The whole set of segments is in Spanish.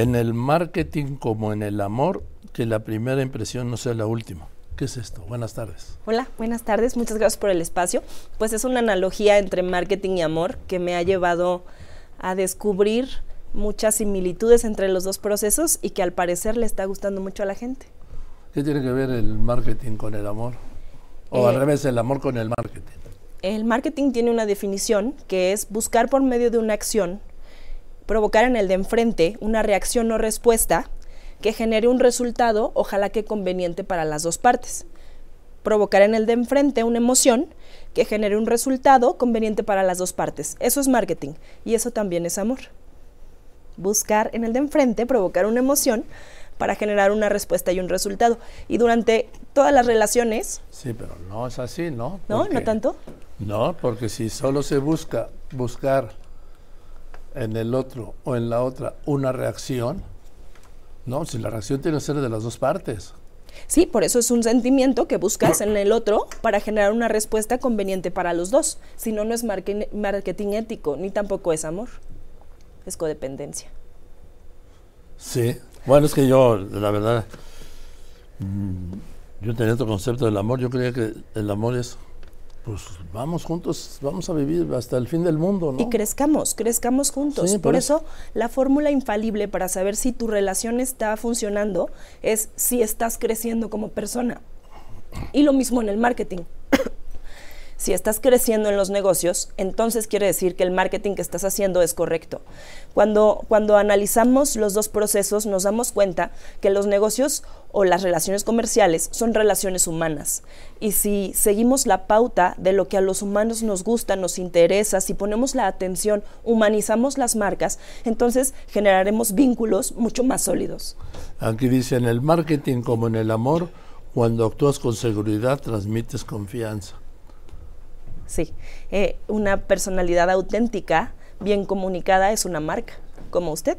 en el marketing como en el amor, que la primera impresión no sea la última. ¿Qué es esto? Buenas tardes. Hola, buenas tardes. Muchas gracias por el espacio. Pues es una analogía entre marketing y amor que me ha llevado a descubrir muchas similitudes entre los dos procesos y que al parecer le está gustando mucho a la gente. ¿Qué tiene que ver el marketing con el amor? O al eh, revés, el amor con el marketing. El marketing tiene una definición que es buscar por medio de una acción provocar en el de enfrente una reacción o respuesta que genere un resultado, ojalá que conveniente para las dos partes. Provocar en el de enfrente una emoción que genere un resultado conveniente para las dos partes. Eso es marketing y eso también es amor. Buscar en el de enfrente, provocar una emoción para generar una respuesta y un resultado. Y durante todas las relaciones... Sí, pero no es así, ¿no? ¿No? ¿No tanto? No, porque si solo se busca buscar en el otro o en la otra una reacción, no, si la reacción tiene que ser de las dos partes. Sí, por eso es un sentimiento que buscas en el otro para generar una respuesta conveniente para los dos. Si no, no es marketing ético, ni tampoco es amor. Es codependencia. Sí, bueno, es que yo, la verdad, mm, yo tenía otro concepto del amor. Yo creía que el amor es pues vamos juntos, vamos a vivir hasta el fin del mundo, ¿no? Y crezcamos, crezcamos juntos. por, eso, la fórmula infalible para saber si tu relación está funcionando es si estás creciendo como persona. Y lo mismo en el marketing. Si estás creciendo en los negocios, entonces quiere decir que el marketing que estás haciendo es correcto. Cuando, cuando analizamos los dos procesos, nos damos cuenta que los negocios o las relaciones comerciales son relaciones humanas. Y si seguimos la pauta de lo que a los humanos nos gusta, nos interesa, si ponemos la atención, humanizamos las marcas, entonces generaremos vínculos mucho más sólidos. Aquí dice, en el marketing como en el amor, cuando actúas con seguridad, transmites confianza. Sí, eh, una personalidad auténtica, bien comunicada, es una marca, como usted.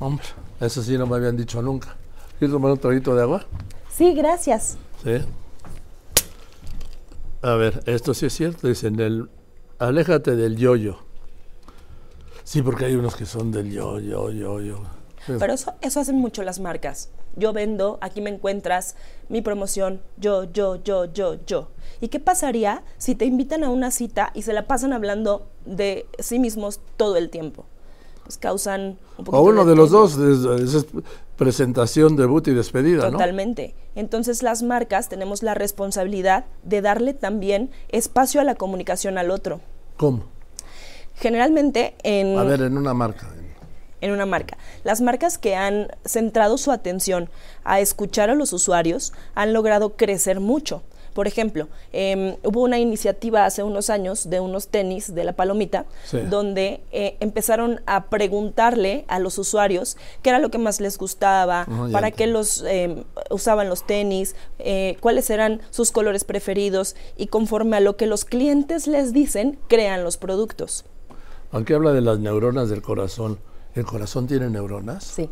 Hombre, eso sí no me habían dicho nunca. ¿Quieres tomar un traguito de agua? Sí, gracias. Sí. A ver, esto sí es cierto, dicen, el, aléjate del yo-yo. Sí, porque hay unos que son del yo, yo, yo, yo. Pero eso, eso hacen mucho las marcas. Yo vendo, aquí me encuentras, mi promoción, yo, yo, yo, yo, yo. ¿Y qué pasaría si te invitan a una cita y se la pasan hablando de sí mismos todo el tiempo? Pues causan un poco. O uno de, los dos, es, presentación, debut y despedida, Totalmente. Entonces las marcas tenemos la responsabilidad de darle también espacio a la comunicación al otro. ¿Cómo? Generalmente en... A ver, en una marca en una marca. Las marcas que han centrado su atención a escuchar a los usuarios han logrado crecer mucho. Por ejemplo, em, hubo una iniciativa hace unos años de unos tenis de la palomita, donde eh, empezaron a preguntarle a los usuarios qué era lo que más les gustaba, para qué los em, usaban los tenis, eh, cuáles eran sus colores preferidos y conforme a lo que los clientes les dicen, crean los productos. Aunque habla de las neuronas del corazón, ¿El corazón tiene neuronas? Sí.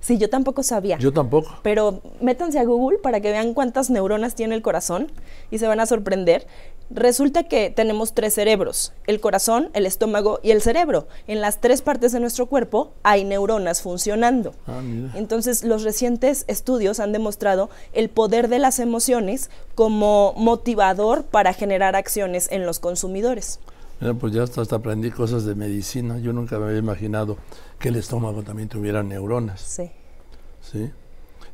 Sí, yo tampoco sabía. Yo tampoco. Pero métanse a Google para que vean cuántas neuronas tiene el corazón y se van a sorprender. Resulta que tenemos tres cerebros, el corazón, el estómago y el cerebro. En las tres partes de nuestro cuerpo hay neuronas funcionando. Ah, Entonces, los recientes estudios han demostrado el poder de las emociones como motivador para generar acciones en los consumidores pues ya hasta, aprendí cosas de medicina. Yo nunca me había imaginado que el estómago también tuviera neuronas. Sí. Sí.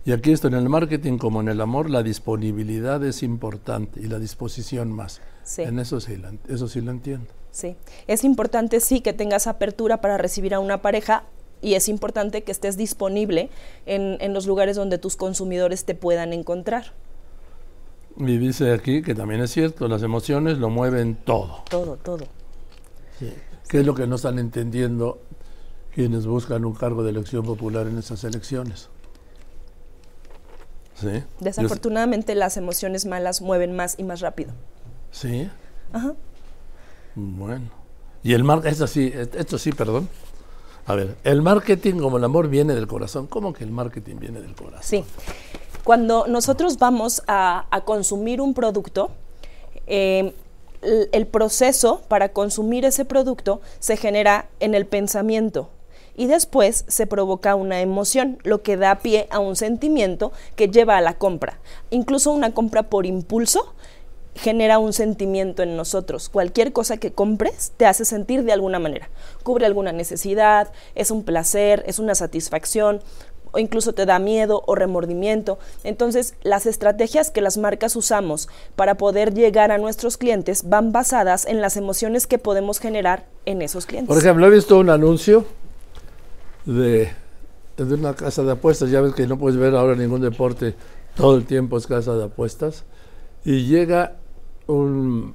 Y aquí esto, en el marketing como en el amor, la disponibilidad es importante y la disposición más. Sí. En eso sí, eso sí lo entiendo. Sí. Es importante, sí, que tengas apertura para recibir a una pareja y es importante que estés disponible en, en los lugares donde tus consumidores te puedan encontrar. Y dice aquí que también es cierto, las emociones lo mueven todo. Todo, todo. ¿Qué es lo que no están entendiendo quienes buscan un cargo de elección popular en esas elecciones? ¿Sí? Desafortunadamente las emociones malas mueven más y más rápido. ¿Sí? Ajá. Bueno. Y el marketing, esto sí, esto sí, perdón. A ver, el marketing como el amor viene del corazón. ¿Cómo que el marketing viene del corazón? Sí. Cuando nosotros vamos a, consumir un producto, eh, el, proceso para consumir ese producto se genera en el pensamiento y después se provoca una emoción, lo que da pie a un sentimiento que lleva a la compra. Incluso una compra por impulso genera un sentimiento en nosotros. Cualquier cosa que compres te hace sentir de alguna manera. Cubre alguna necesidad, es un placer, es una satisfacción, o incluso te da miedo o remordimiento. Entonces, las estrategias que las marcas usamos para poder llegar a nuestros clientes van basadas en las emociones que podemos generar en esos clientes. Por ejemplo, he visto un anuncio de, de una casa de apuestas, ya ves que no puedes ver ahora ningún deporte, todo el tiempo es casa de apuestas, y llega un,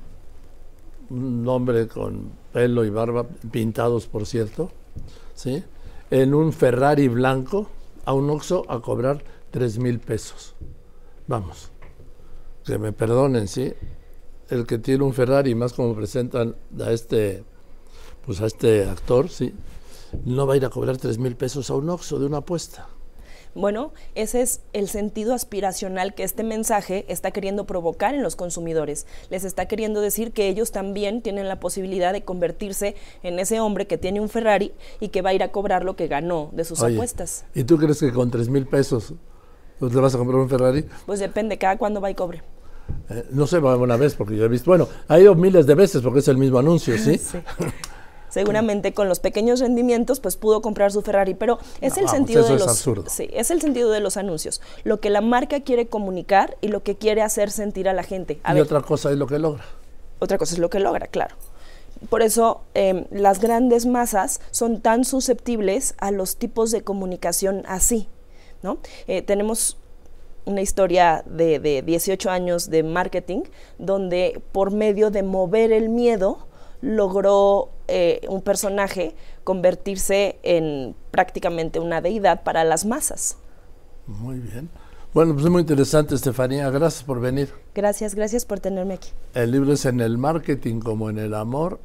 hombre con pelo y barba, pintados por cierto, ¿sí? en un Ferrari blanco, a un Oxxo a cobrar tres mil pesos. Vamos, que me perdonen, ¿sí? El que tiene un Ferrari, más como presentan a este, pues a este actor, ¿sí? No va a ir a cobrar tres mil pesos a un Oxxo de una apuesta. Bueno, ese es el sentido aspiracional que este mensaje está queriendo provocar en los consumidores. Les está queriendo decir que ellos también tienen la posibilidad de convertirse en ese hombre que tiene un Ferrari y que va a ir a cobrar lo que ganó de sus apuestas. ¿Y tú crees que con tres mil pesos te vas a comprar un Ferrari? Pues depende, cada cuándo va y cobre. Eh, no sé, una vez, porque yo he visto, bueno, ha ido miles de veces porque es el mismo anuncio, ¿sí? sí. seguramente con los pequeños rendimientos pues pudo comprar su Ferrari, pero es el sentido de los sí, es el sentido de los anuncios, lo que la marca quiere comunicar y lo que quiere hacer sentir a la gente. y otra cosa es lo que logra. Otra cosa es lo que logra, claro. Por eso em, las grandes masas son tan susceptibles a los tipos de comunicación así, ¿no? Eh, tenemos una historia de, de 18 años de marketing donde por medio de mover el miedo logró eh, un personaje convertirse en prácticamente una deidad para las masas. Muy bien. Bueno, pues es muy interesante, Estefanía. Gracias por venir. Gracias, gracias por tenerme aquí. El libro es en el marketing como en el amor,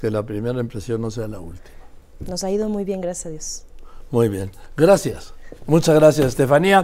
que la primera impresión no sea la última. Nos ha ido muy bien, gracias a Dios. Muy bien. Gracias. Muchas gracias, Estefanía.